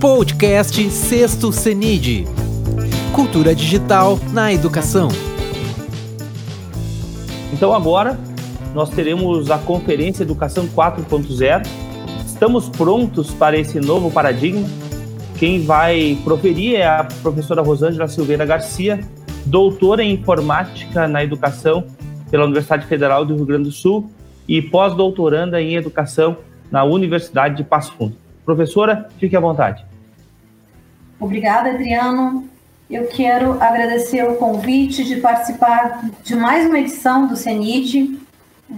Podcast Sexto CENID. Cultura digital na educação. Então agora nós teremos a conferência Educação 4.0. Estamos prontos para esse novo paradigma. Quem vai proferir é a professora Rosângela Silveira Garcia, doutora em informática na educação pela Universidade Federal do Rio Grande do Sul e pós-doutoranda em educação na Universidade de Passo Fundo. Professora, fique à vontade. Obrigada, Adriano. Eu quero agradecer o convite de participar de mais uma edição do CENID, eh,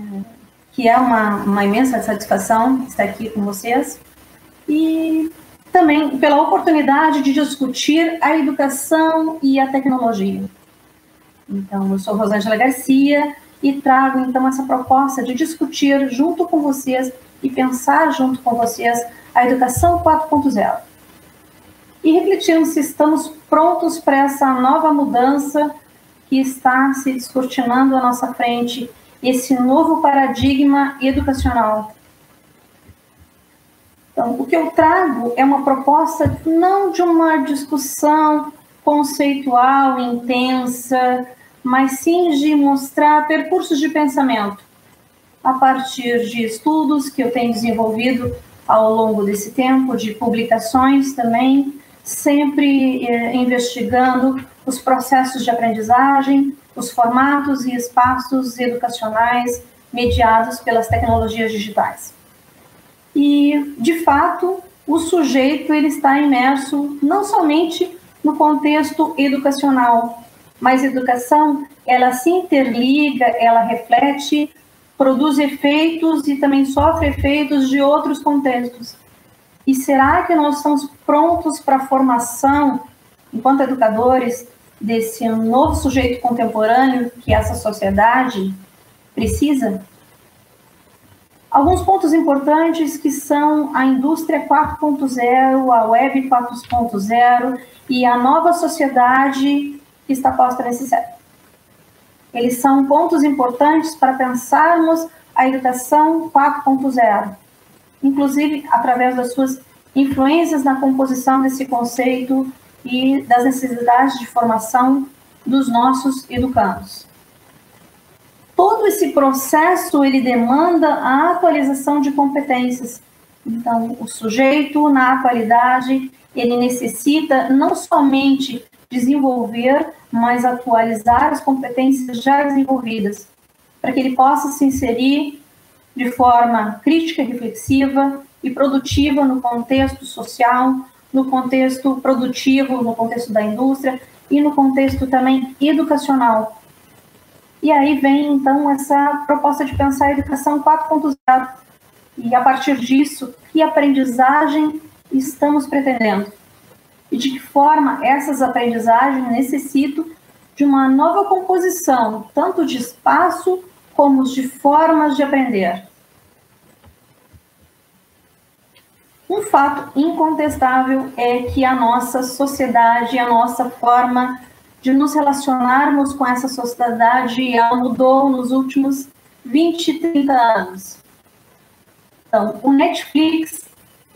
que é uma, uma imensa satisfação estar aqui com vocês, e também pela oportunidade de discutir a educação e a tecnologia. Então, eu sou Rosângela Garcia e trago então essa proposta de discutir junto com vocês e pensar junto com vocês a educação 4.0. E refletirmos se estamos prontos para essa nova mudança que está se descortinando à nossa frente, esse novo paradigma educacional. Então, o que eu trago é uma proposta não de uma discussão conceitual intensa, mas sim de mostrar percursos de pensamento a partir de estudos que eu tenho desenvolvido ao longo desse tempo, de publicações também, sempre eh, investigando os processos de aprendizagem, os formatos e espaços educacionais mediados pelas tecnologias digitais. E, de fato, o sujeito ele está imerso não somente no contexto educacional, mas a educação ela se interliga, ela reflete produz efeitos e também sofre efeitos de outros contextos. E será que nós estamos prontos para a formação, enquanto educadores, desse novo sujeito contemporâneo que essa sociedade precisa? Alguns pontos importantes que são a indústria 4.0, a web 4.0 e a nova sociedade que está posta nesse século. Eles são pontos importantes para pensarmos a educação 4.0, inclusive através das suas influências na composição desse conceito e das necessidades de formação dos nossos educandos. Todo esse processo ele demanda a atualização de competências. Então, o sujeito na atualidade ele necessita não somente desenvolver, mas atualizar as competências já desenvolvidas, para que ele possa se inserir de forma crítica, reflexiva e produtiva no contexto social, no contexto produtivo, no contexto da indústria e no contexto também educacional. E aí vem então essa proposta de pensar a educação 4.0 e a partir disso, que aprendizagem estamos pretendendo? e de que forma essas aprendizagens necessitam de uma nova composição, tanto de espaço como de formas de aprender. Um fato incontestável é que a nossa sociedade, a nossa forma de nos relacionarmos com essa sociedade, ela mudou nos últimos 20, 30 anos. Então, o Netflix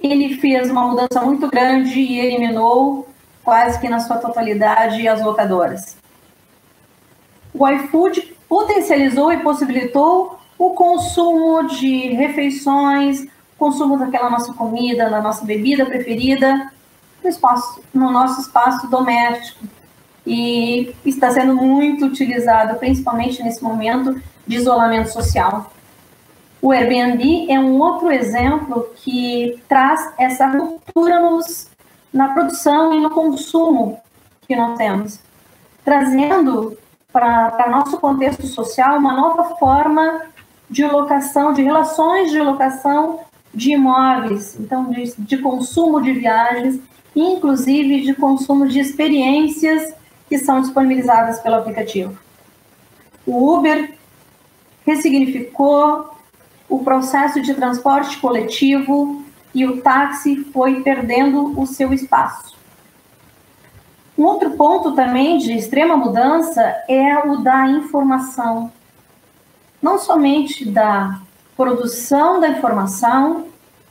ele fez uma mudança muito grande e eliminou quase que na sua totalidade as locadoras. O iFood potencializou e possibilitou o consumo de refeições, consumo daquela nossa comida, da nossa bebida preferida no, espaço, no nosso espaço doméstico. E está sendo muito utilizado, principalmente nesse momento de isolamento social. O Airbnb é um outro exemplo que traz essa ruptura nos, na produção e no consumo que nós temos, trazendo para nosso contexto social uma nova forma de locação, de relações de locação de imóveis, então de, de consumo de viagens, inclusive de consumo de experiências que são disponibilizadas pelo aplicativo. O Uber ressignificou o processo de transporte coletivo e o táxi foi perdendo o seu espaço. Um outro ponto também de extrema mudança é o da informação. Não somente da produção da informação,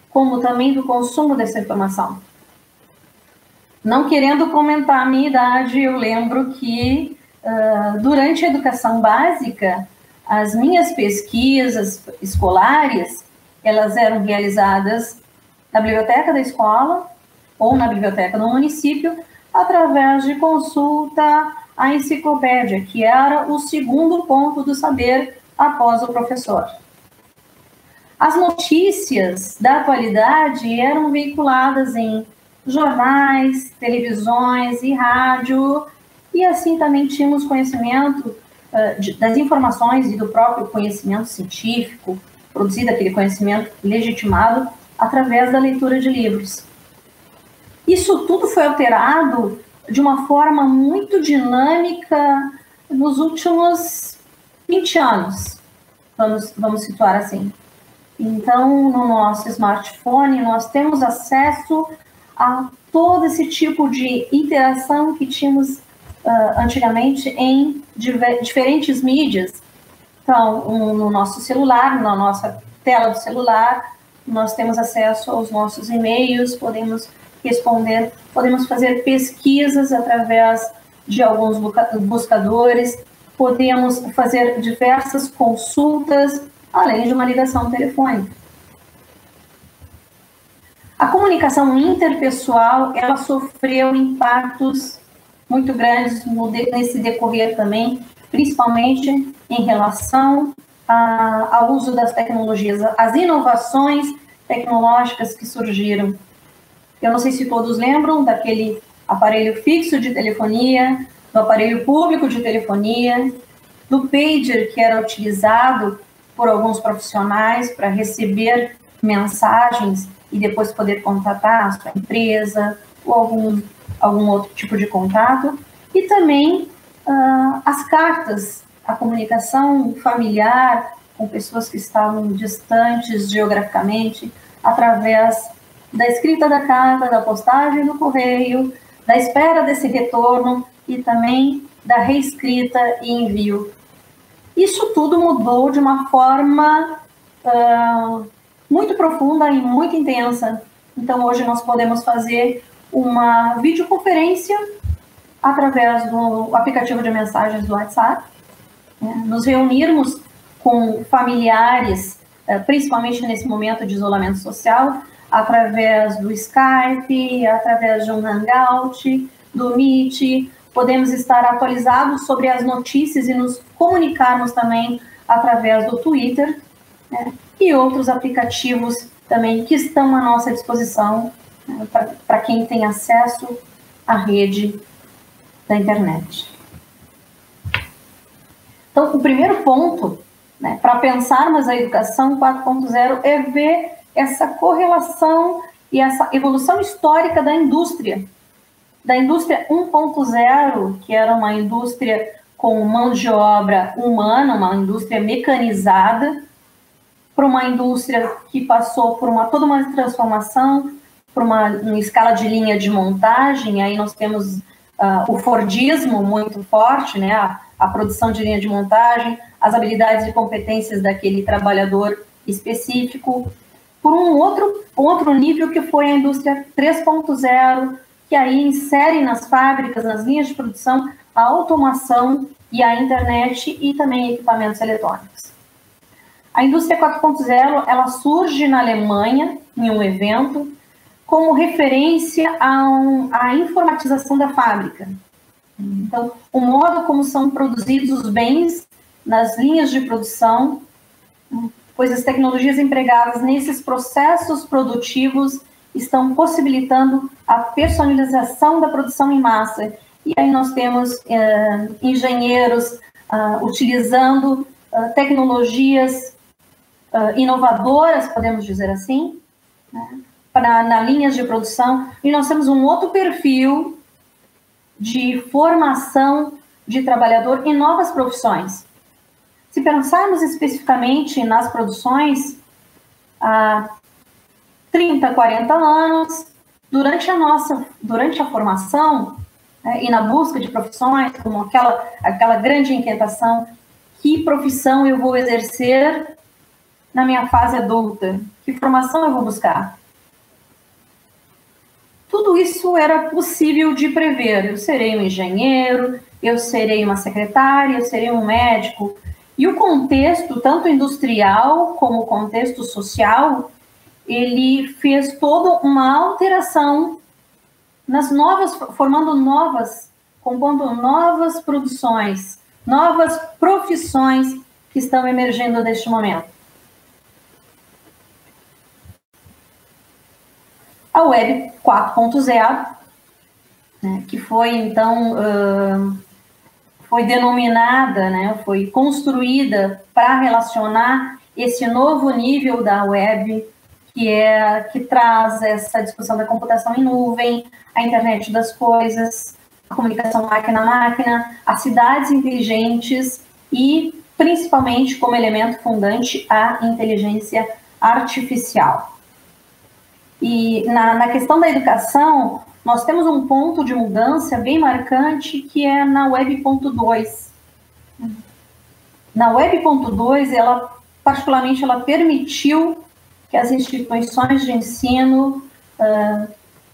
como também do consumo dessa informação. Não querendo comentar a minha idade, eu lembro que uh, durante a educação básica, as minhas pesquisas escolares, elas eram realizadas na biblioteca da escola ou na biblioteca do município, através de consulta à enciclopédia, que era o segundo ponto do saber após o professor. As notícias da atualidade eram veiculadas em jornais, televisões e rádio, e assim também tínhamos conhecimento uh, de, das informações e do próprio conhecimento científico, produzido aquele conhecimento legitimado através da leitura de livros. Isso tudo foi alterado de uma forma muito dinâmica nos últimos 20 anos, vamos, vamos situar assim. Então, no nosso smartphone, nós temos acesso a todo esse tipo de interação que tínhamos uh, antigamente em diferentes mídias. Então, um, no nosso celular, na nossa tela do celular, nós temos acesso aos nossos e-mails, podemos responder, podemos fazer pesquisas através de alguns buscadores, podemos fazer diversas consultas, além de uma ligação telefônica. A comunicação interpessoal, ela sofreu impactos muito grandes nesse decorrer também, principalmente em relação a, ao uso das tecnologias, as inovações tecnológicas que surgiram. Eu não sei se todos lembram daquele aparelho fixo de telefonia, do aparelho público de telefonia, do pager que era utilizado por alguns profissionais para receber mensagens e depois poder contatar a sua empresa ou algum, algum outro tipo de contato, e também uh, as cartas, a comunicação familiar com pessoas que estavam distantes geograficamente, através da escrita da carta, da postagem do correio, da espera desse retorno e também da reescrita e envio. Isso tudo mudou de uma forma uh, muito profunda e muito intensa. Então, hoje nós podemos fazer uma videoconferência através do aplicativo de mensagens do WhatsApp, né? nos reunirmos com familiares, eh, principalmente nesse momento de isolamento social, através do Skype, através de um Hangout, do Meet, podemos estar atualizados sobre as notícias e nos comunicarmos também através do Twitter, né? e outros aplicativos também que estão à nossa disposição né, para quem tem acesso à rede da internet. Então, o primeiro ponto né, para pensarmos a educação 4.0 é ver essa correlação e essa evolução histórica da indústria. Da indústria 1.0, que era uma indústria com mão de obra humana, uma indústria mecanizada, para uma indústria que passou por uma toda uma transformação, por uma, uma escala de linha de montagem. Aí nós temos uh, o Fordismo muito forte, né? A, a, produção de linha de montagem, as habilidades e competências daquele trabalhador específico, por um outro outro nível que foi a indústria 3.0, que aí insere nas fábricas, nas linhas de produção, a automação e a internet e também equipamentos eletrônicos. A indústria 4.0 ela surge na Alemanha em um evento como referência à informatização da fábrica. Então, o modo como são produzidos os bens nas linhas de produção, pois as tecnologias empregadas nesses processos produtivos estão possibilitando a personalização da produção em massa. E aí nós temos eh, engenheiros ah, utilizando ah, tecnologias uh, inovadoras, podemos dizer assim, né, para, na linhas de produção, e nós temos um outro perfil de formação de trabalhador em novas profissões. Se pensarmos especificamente nas produções, há 30, 40 anos, durante a nossa, durante a formação né, e na busca de profissões, como aquela, aquela grande inquietação, que profissão eu vou exercer na minha fase adulta? Que formação eu vou buscar? Tudo tudo isso era possível de prever. Eu serei um engenheiro, eu serei uma secretária, eu serei um médico. E o contexto, tanto industrial como o contexto social, ele fez toda uma alteração nas novas, formando novas, compondo novas produções, novas profissões que estão emergindo neste momento. A Web 4.0, né, que foi então uh, foi denominada, né, foi construída para relacionar esse novo nível da web que é que traz essa discussão da computação em nuvem, a internet das coisas, a comunicação máquina a máquina, as cidades inteligentes e principalmente como elemento fundante a inteligência artificial. E na, na questão da educação, nós temos um ponto de mudança bem marcante que é na Web.2. Na Web.2, ela particularmente ela permitiu que as instituições de ensino uh,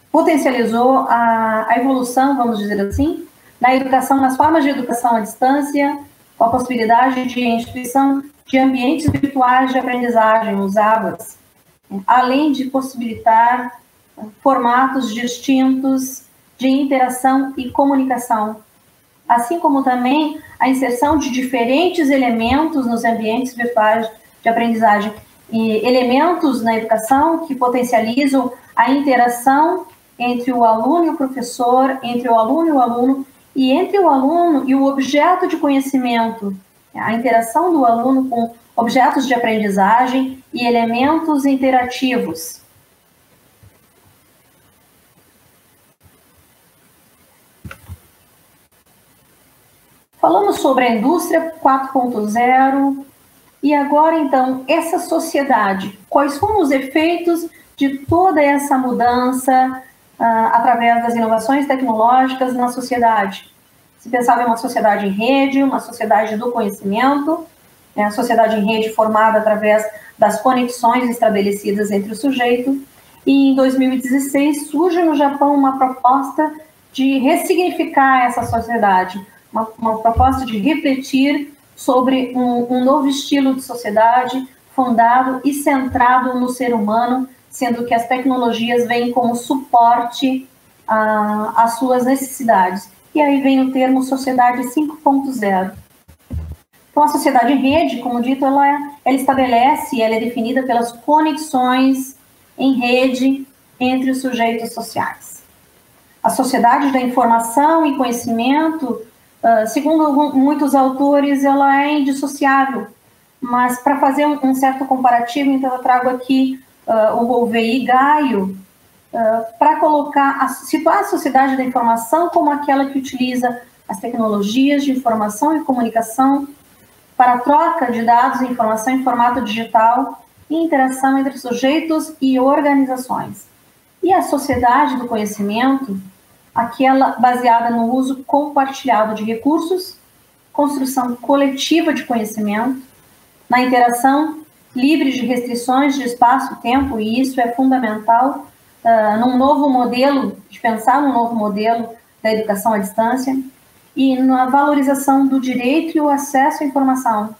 potencializou a, a, evolução, vamos dizer assim, na educação, nas formas de educação à distância, com a possibilidade de instituição de ambientes virtuais de aprendizagem usadas, além de possibilitar formatos distintos de interação e comunicação, assim como também a inserção de diferentes elementos nos ambientes virtuais de aprendizagem, e elementos na educação que potencializam a interação entre o aluno e o professor, entre o aluno e o aluno, e entre o aluno e o objeto de conhecimento, a interação do aluno com objetos de aprendizagem e elementos interativos. Falamos sobre a indústria 4.0 e agora então essa sociedade, quais foram os efeitos de toda essa mudança uh, através das inovações tecnológicas na sociedade? Se pensava em uma sociedade em rede, uma sociedade do conhecimento, né, a sociedade em rede formada através das conexões estabelecidas entre o sujeito. E em 2016 surge no Japão uma proposta de ressignificar essa sociedade, uma, uma proposta de refletir sobre um, um, novo estilo de sociedade fundado e centrado no ser humano, sendo que as tecnologias vêm como suporte ah, às suas necessidades. E aí vem o termo sociedade 5.0. Então, a sociedade rede, como dito, ela, ela estabelece, ela é definida pelas conexões em rede entre os sujeitos sociais. A sociedade da informação e conhecimento Uh, segundo muitos autores, ela é indissociável, mas para fazer um, um, certo comparativo, então eu trago aqui uh, o Gouveia Gaio uh, para colocar, a, situar a sociedade da informação como aquela que utiliza as tecnologias de informação e comunicação para troca de dados e informação em formato digital e interação entre sujeitos e organizações. E a sociedade do conhecimento aquela baseada no uso compartilhado de recursos, construção coletiva de conhecimento, na interação livre de restrições de espaço e tempo, e isso é fundamental uh, num novo modelo, de pensar num novo modelo da educação à distância, e na valorização do direito e o acesso à informação.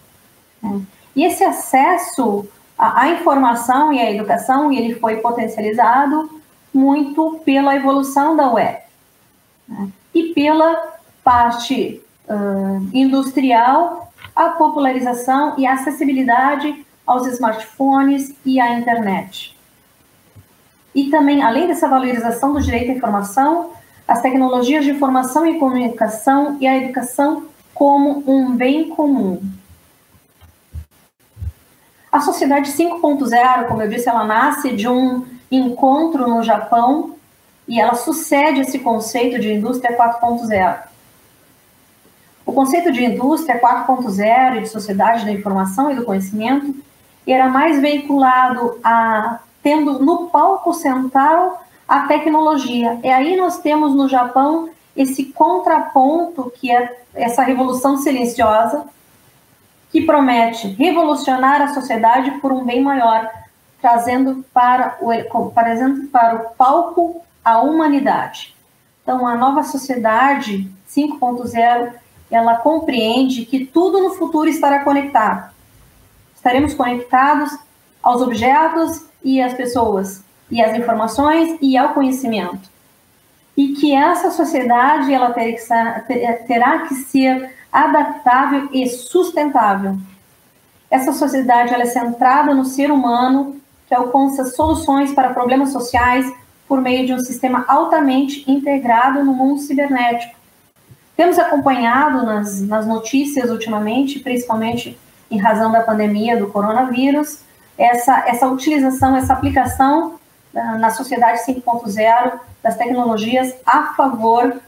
E esse acesso à, à informação e à educação, ele foi potencializado muito pela evolução da web. E pela parte uh, industrial, a popularização e a acessibilidade aos smartphones e à internet. E também, além dessa valorização do direito à informação, as tecnologias de informação e comunicação e a educação como um bem comum. A Sociedade 5.0, como eu disse, ela nasce de um encontro no Japão e ela sucede esse conceito de indústria 4.0. O conceito de indústria 4.0 e de sociedade da informação e do conhecimento era mais veiculado a tendo no palco central a tecnologia. E aí nós temos no Japão esse contraponto que é essa revolução silenciosa que promete revolucionar a sociedade por um bem maior, trazendo para o, trazendo para o palco a humanidade. Então, a nova sociedade 5.0, ela compreende que tudo no futuro estará conectado. Estaremos conectados aos objetos e às pessoas, e às informações e ao conhecimento. E que essa sociedade ela terá que ser adaptável e sustentável. Essa sociedade ela é centrada no ser humano, que alcança soluções para problemas sociais por meio de um sistema altamente integrado no mundo cibernético. Temos acompanhado nas, nas notícias ultimamente, principalmente em razão da pandemia do coronavírus, essa, essa utilização, essa aplicação uh, na sociedade 5.0 das tecnologias a favor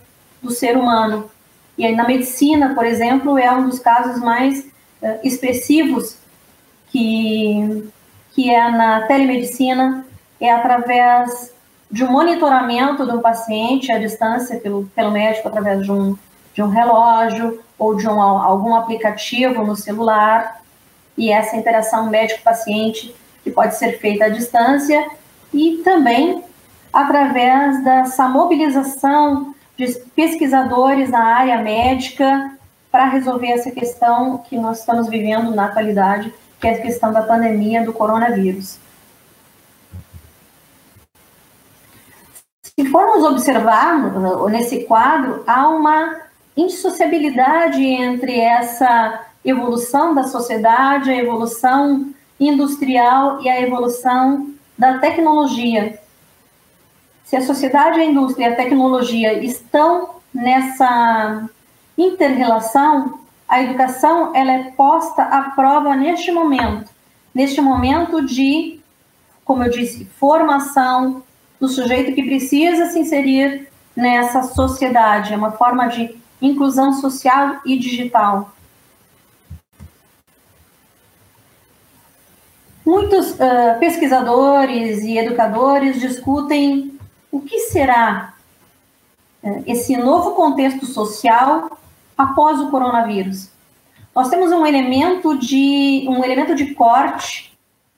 do ser humano. E aí, na medicina, por exemplo, é um dos casos mais uh, expressivos que, que é na telemedicina, é através de um monitoramento de um paciente à distância pelo, pelo médico, através de um, de um relógio ou de um, algum aplicativo no celular, e essa interação médico-paciente que pode ser feita à distância e também através dessa mobilização de pesquisadores na área médica para resolver essa questão que nós estamos vivendo na atualidade, que é a questão da pandemia do coronavírus. Se formos observar nesse quadro, há uma indissociabilidade entre essa evolução da sociedade, a evolução industrial e a evolução da tecnologia. Se a sociedade, a indústria e a tecnologia estão nessa interrelação, a educação ela é posta à prova neste momento, neste momento de, como eu disse, formação do sujeito que precisa se inserir nessa sociedade, é uma forma de inclusão social e digital. Muitos uh, pesquisadores e educadores discutem o que será uh, esse novo contexto social após o coronavírus. Nós temos um elemento de um elemento de corte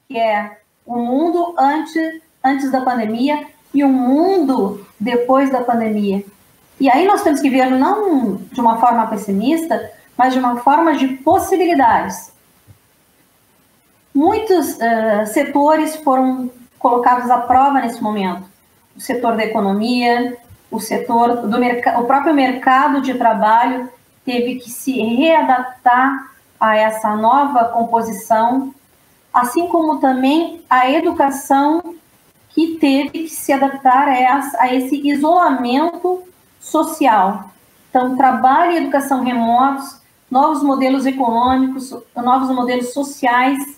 que é o mundo antes antes da pandemia e o mundo depois da pandemia. E aí nós temos que ver não de uma forma pessimista, mas de uma forma de possibilidades. Muitos uh, setores foram colocados à prova nesse momento. O setor da economia, o setor do o próprio mercado de trabalho teve que se readaptar a essa nova composição, assim como também a educação que teve que se adaptar a, esse isolamento social. Então, trabalho e educação remotos, novos modelos econômicos, novos modelos sociais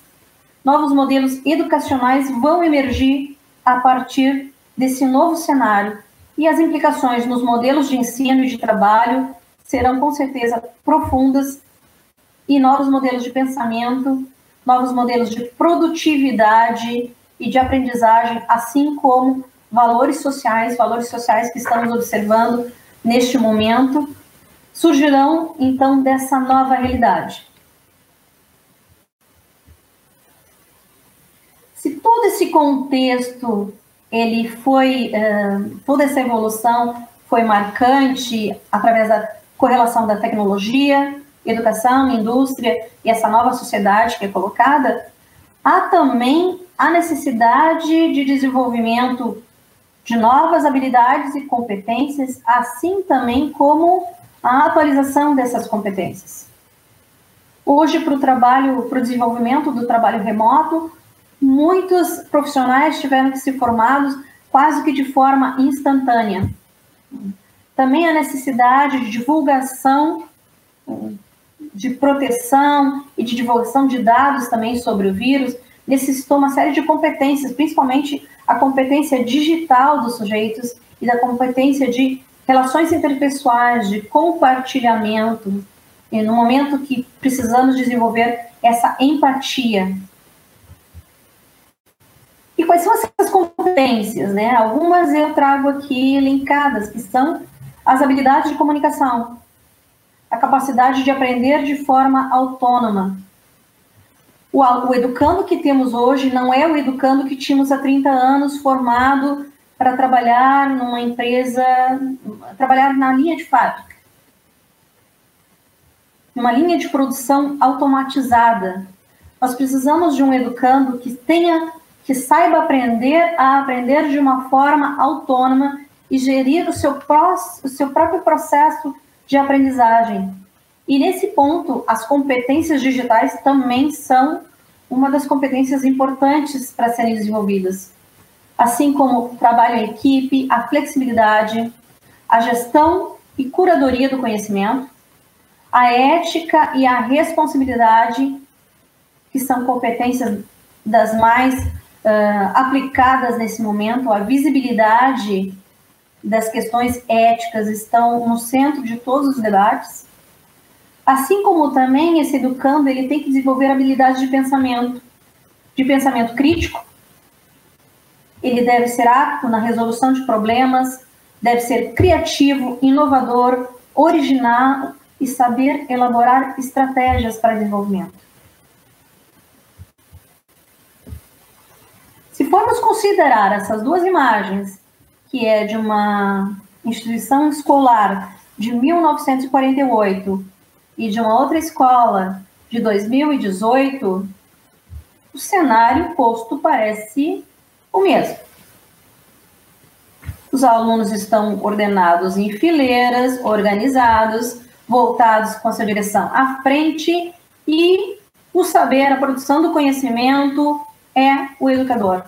novos modelos educacionais vão emergir a partir desse novo cenário e as implicações nos modelos de ensino e de trabalho serão com certeza profundas e novos modelos de pensamento, novos modelos de produtividade e de aprendizagem, assim como valores sociais, valores sociais que estamos observando neste momento, surgirão então dessa nova realidade. Se todo esse contexto ele foi uh, toda essa evolução foi marcante através da correlação da tecnologia, educação, indústria e essa nova sociedade que é colocada, há também a necessidade de desenvolvimento de novas habilidades e competências, assim também como a atualização dessas competências. Hoje, para o trabalho, para o desenvolvimento do trabalho remoto, muitos profissionais tiveram que ser formados quase que de forma instantânea. Também a necessidade de divulgação, de proteção e de divulgação de dados também sobre o vírus necessitou uma série de competências, principalmente a competência digital dos sujeitos e da competência de relações interpessoais, de compartilhamento, no momento que precisamos desenvolver essa empatia, e quais são essas competências, né? Algumas eu trago aqui linkadas, que são as habilidades de comunicação, a capacidade de aprender de forma autônoma. O, o educando que temos hoje não é o educando que tínhamos há 30 anos, formado para trabalhar numa empresa, trabalhar na linha de fábrica, numa linha de produção automatizada. Nós precisamos de um educando que tenha, que saiba aprender a aprender de uma forma autônoma e gerir o seu, pró o seu próprio processo de aprendizagem. E nesse ponto, as competências digitais também são uma das competências importantes para serem desenvolvidas assim como o trabalho em equipe, a flexibilidade, a gestão e curadoria do conhecimento, a ética e a responsabilidade, que são competências das mais uh, aplicadas nesse momento, a visibilidade das questões éticas estão no centro de todos os debates, assim como também esse educando ele tem que desenvolver habilidades de pensamento, de pensamento crítico, ele deve ser apto na resolução de problemas, deve ser criativo, inovador, original e saber elaborar estratégias para desenvolvimento. Se formos considerar essas duas imagens, que é de uma instituição escolar de 1948 e de uma outra escola de 2018, o cenário posto parece o mesmo. Os alunos estão ordenados em fileiras, organizados, voltados com a sua direção à frente e o saber, a produção do conhecimento é o educador.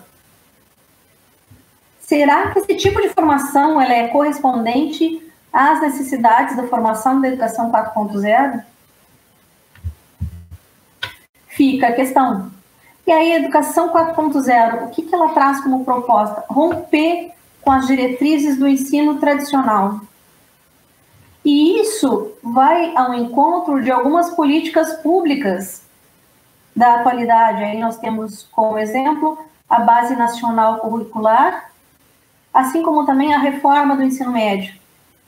Será que esse tipo de formação ela é correspondente às necessidades da formação da educação 4.0? Fica a questão. E aí, a educação 4.0, o que, que ela traz como proposta? Romper com as diretrizes do ensino tradicional. E isso vai ao encontro de algumas políticas públicas da atualidade. Aí nós temos como exemplo a Base Nacional Curricular, assim como também a reforma do ensino médio,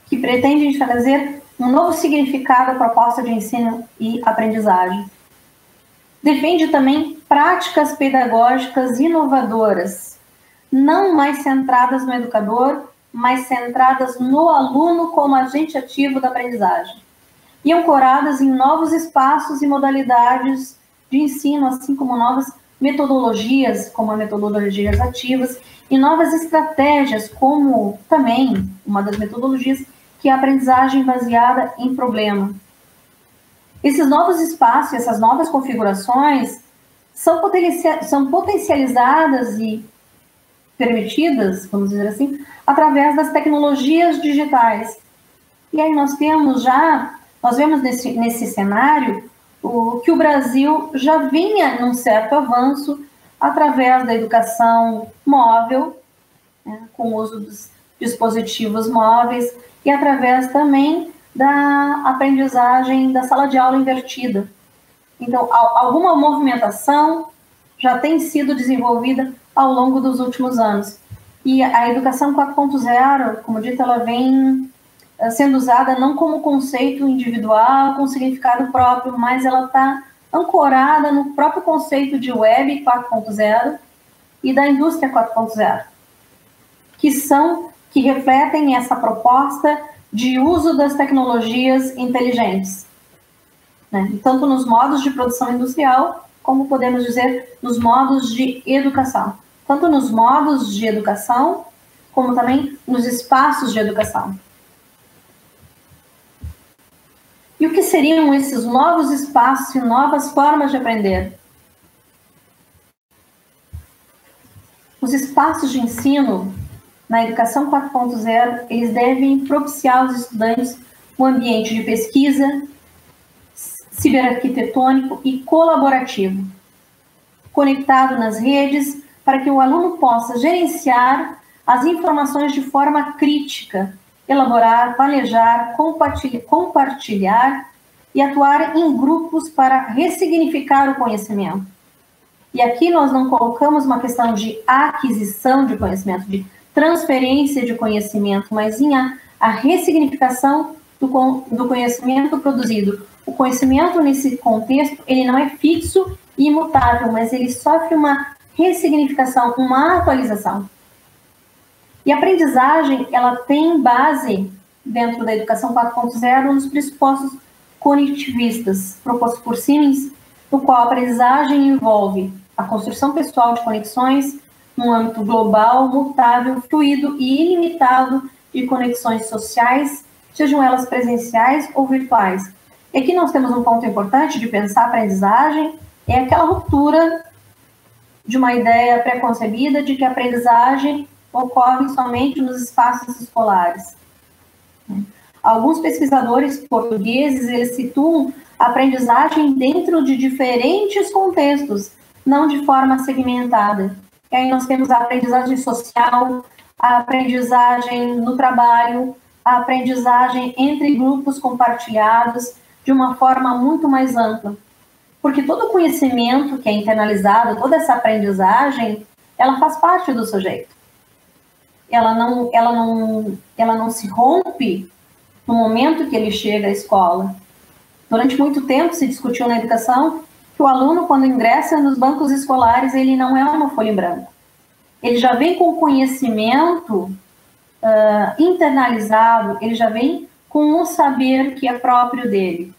que pretende trazer um novo significado à proposta de ensino e aprendizagem. Defende também práticas pedagógicas inovadoras, não mais centradas no educador, mas centradas no aluno como agente ativo da aprendizagem, e ancoradas em novos espaços e modalidades de ensino, assim como novas metodologias, como as metodologias ativas, e novas estratégias, como também uma das metodologias que é a aprendizagem baseada em problema. Esses novos espaços, essas novas configurações, são, são potencializadas e permitidas, vamos dizer assim, através das tecnologias digitais. E aí nós temos já, nós vemos nesse, nesse cenário o, que o Brasil já vinha num certo avanço através da educação móvel, né, com o uso dos dispositivos móveis, e através também da aprendizagem da sala de aula invertida, então, alguma movimentação já tem sido desenvolvida ao longo dos últimos anos. E a educação 4.0, como dito, ela vem sendo usada não como conceito individual, com significado próprio, mas ela está ancorada no próprio conceito de web 4.0 e da indústria 4.0, que são que refletem essa proposta de uso das tecnologias inteligentes né? tanto nos modos de produção industrial, como podemos dizer nos modos de educação. Tanto nos modos de educação, como também nos espaços de educação. E o que seriam esses novos espaços e novas formas de aprender? Os espaços de ensino na educação 4.0, eles devem propiciar aos estudantes um ambiente de pesquisa, ciberarquitetônico e colaborativo, conectado nas redes para que o aluno possa gerenciar as informações de forma crítica, elaborar, planejar, compartilhar e atuar em grupos para ressignificar o conhecimento. E aqui nós não colocamos uma questão de aquisição de conhecimento, de transferência de conhecimento, mas em a, a ressignificação do, do conhecimento produzido o conhecimento nesse contexto, ele não é fixo e imutável, mas ele sofre uma ressignificação, uma atualização. E a aprendizagem, ela tem base dentro da educação 4.0 nos pressupostos cognitivistas propostos por Siemens, no qual a aprendizagem envolve a construção pessoal de conexões num âmbito global, mutável, fluido e ilimitado de conexões sociais, sejam elas presenciais ou virtuais. E aqui nós temos um ponto importante de pensar a aprendizagem, é aquela ruptura de uma ideia preconcebida de que a aprendizagem ocorre somente nos espaços escolares. Alguns pesquisadores portugueses eles situam a aprendizagem dentro de diferentes contextos, não de forma segmentada. E aí nós temos a aprendizagem social, a aprendizagem no trabalho, a aprendizagem entre grupos compartilhados de uma forma muito mais ampla. Porque todo conhecimento que é internalizado, toda essa aprendizagem, ela faz parte do sujeito ela não, ela não, ela não se rompe no momento que ele chega à escola. Durante muito tempo se discutiu na educação que o aluno, quando ingressa nos bancos escolares, ele não é uma folha em branco. Ele já vem com conhecimento uh, internalizado, ele já vem com um saber que é próprio dele.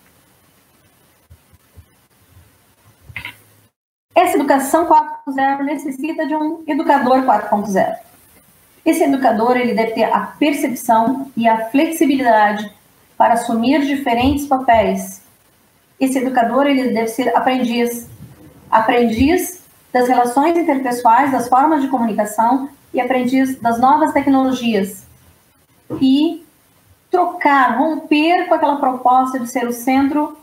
Essa educação 4.0 necessita de um educador 4.0. Esse educador ele deve ter a percepção e a flexibilidade para assumir diferentes papéis. Esse educador ele deve ser aprendiz, aprendiz das relações interpessoais, das formas de comunicação e aprendiz das novas tecnologias. E trocar, romper com aquela proposta de ser o centro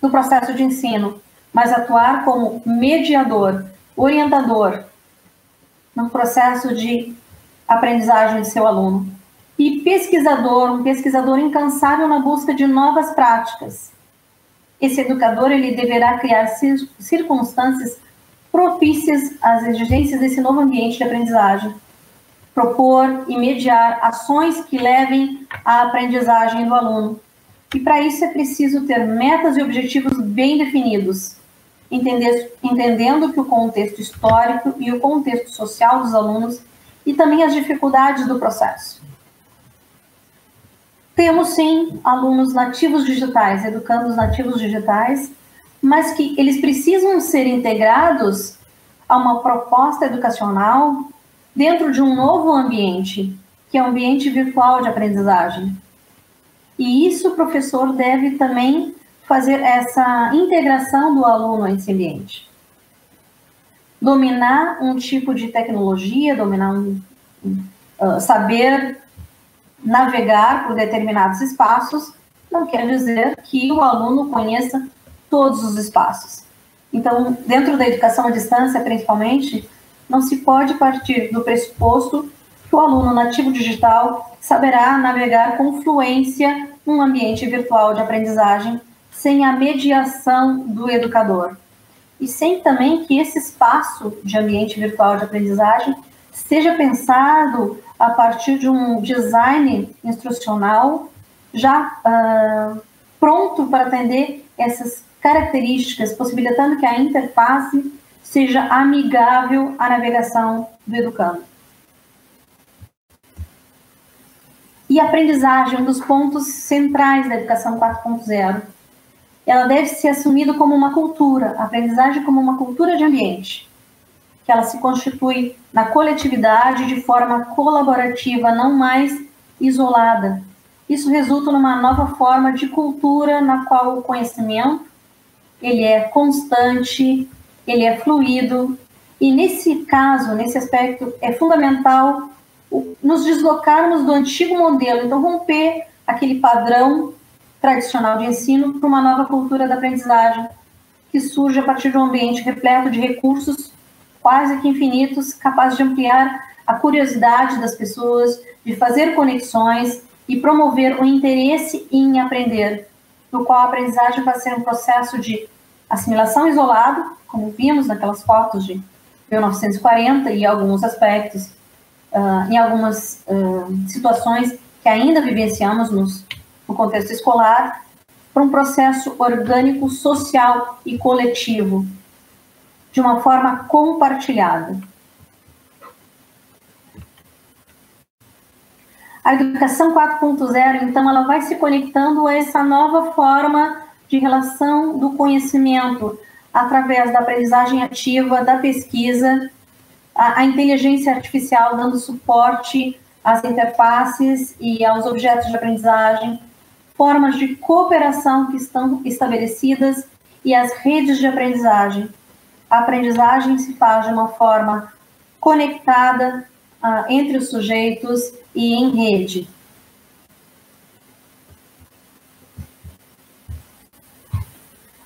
do processo de ensino, mas atuar como mediador, orientador no processo de aprendizagem de seu aluno. E pesquisador, um pesquisador incansável na busca de novas práticas. Esse educador ele deverá criar circunstâncias propícias às exigências desse novo ambiente de aprendizagem, propor e mediar ações que levem à aprendizagem do aluno. E para isso é preciso ter metas e objetivos bem definidos, entendendo que o contexto histórico e o contexto social dos alunos e também as dificuldades do processo. Temos sim alunos nativos digitais, educandos nativos digitais, mas que eles precisam ser integrados a uma proposta educacional dentro de um novo ambiente, que é o ambiente virtual de aprendizagem. E isso o professor deve também fazer essa integração do aluno a esse ambiente dominar um tipo de tecnologia, dominar um, uh, saber navegar por determinados espaços, não quer dizer que o aluno conheça todos os espaços. Então, dentro da educação à distância, principalmente, não se pode partir do pressuposto que o aluno nativo digital saberá navegar com fluência num ambiente virtual de aprendizagem sem a mediação do educador e sem também que esse espaço de ambiente virtual de aprendizagem seja pensado a partir de um design instrucional já uh, pronto para atender essas características, possibilitando que a interface seja amigável à navegação do educando. E aprendizagem, um dos pontos centrais da educação 4.0 ela deve ser assumida como uma cultura, a aprendizagem como uma cultura de ambiente, que ela se constitui na coletividade de forma colaborativa, não mais isolada. Isso resulta numa nova forma de cultura na qual o conhecimento ele é constante, ele é fluido, e nesse caso, nesse aspecto, é fundamental nos deslocarmos do antigo modelo, então romper aquele padrão tradicional de ensino para uma nova cultura da aprendizagem, que surge a partir de um ambiente repleto de recursos quase que infinitos, capaz de ampliar a curiosidade das pessoas, de fazer conexões e promover o interesse em aprender, no qual a aprendizagem vai ser um processo de assimilação isolado, como vimos naquelas fotos de 1940 e alguns aspectos, uh, em algumas uh, situações que ainda vivenciamos nos no contexto escolar, para um processo orgânico, social e coletivo, de uma forma compartilhada. A educação 4.0, então, ela vai se conectando a essa nova forma de relação do conhecimento através da aprendizagem ativa, da pesquisa, a, a inteligência artificial dando suporte às interfaces e aos objetos de aprendizagem, formas de cooperação que estão estabelecidas e as redes de aprendizagem. A aprendizagem se faz de uma forma conectada uh, entre os sujeitos e em rede.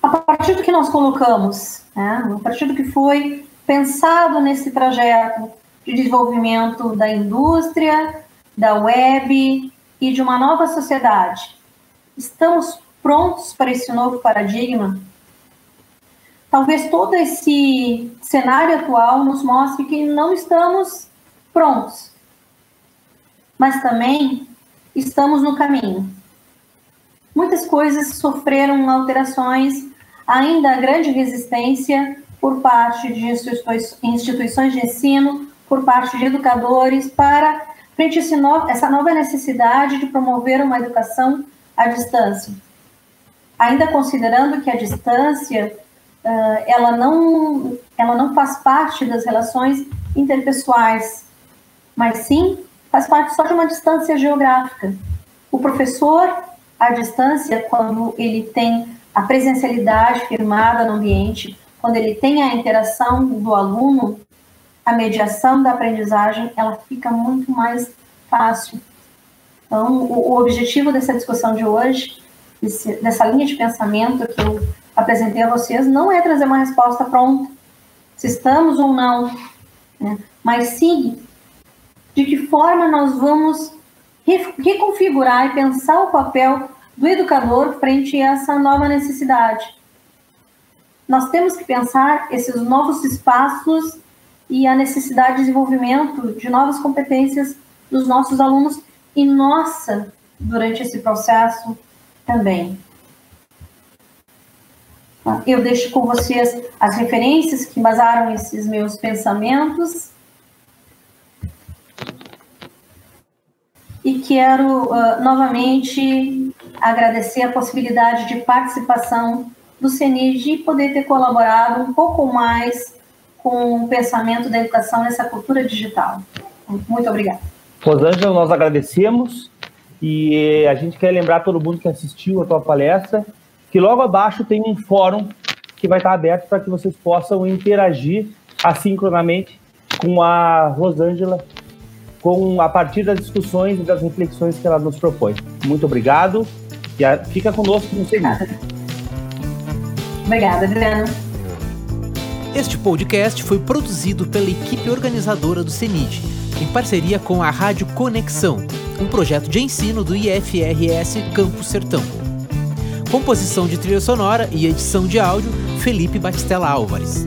A partir do que nós colocamos, né, a partir do que foi pensado nesse trajeto de desenvolvimento da indústria, da web e de uma nova sociedade, estamos prontos para esse novo paradigma? Talvez todo esse cenário atual nos mostre que não estamos prontos, mas também estamos no caminho. Muitas coisas sofreram alterações, ainda há grande resistência por parte de instituições de ensino, por parte de educadores, para frente a essa nova necessidade de promover uma educação à distância. Ainda considerando que a distância ela não ela não faz parte das relações interpessoais, mas sim faz parte só de uma distância geográfica. O professor, à distância, quando ele tem a presencialidade firmada no ambiente, quando ele tem a interação do aluno, a mediação da aprendizagem, ela fica muito mais fácil. Então, o, o objetivo dessa discussão de hoje, desse, dessa linha de pensamento que eu apresentei a vocês, não é trazer uma resposta pronta, se estamos ou não, né? mas sim de que forma nós vamos reconfigurar e pensar o papel do educador frente a essa nova necessidade. Nós temos que pensar esses novos espaços e a necessidade de desenvolvimento de novas competências dos nossos alunos e nossa durante esse processo também. Eu deixo com vocês as referências que basaram esses meus pensamentos e quero uh, novamente agradecer a possibilidade de participação do CENID e poder ter colaborado um pouco mais com o pensamento da educação nessa cultura digital. Muito obrigada. Rosângela, nós agradecemos e a gente quer lembrar todo mundo que assistiu a tua palestra que logo abaixo tem um fórum que vai estar aberto para que vocês possam interagir assincronamente com a Rosângela com a partir das discussões e das reflexões que ela nos propõe. Muito obrigado e a, fica conosco no seguinte. Obrigada, Adriana. Este podcast foi produzido pela equipe organizadora do CENID, em parceria com a Rádio Conexão, um projeto de ensino do IFRS Campo Sertão. Composição de trilha sonora e edição de áudio, Felipe Batistella Álvares.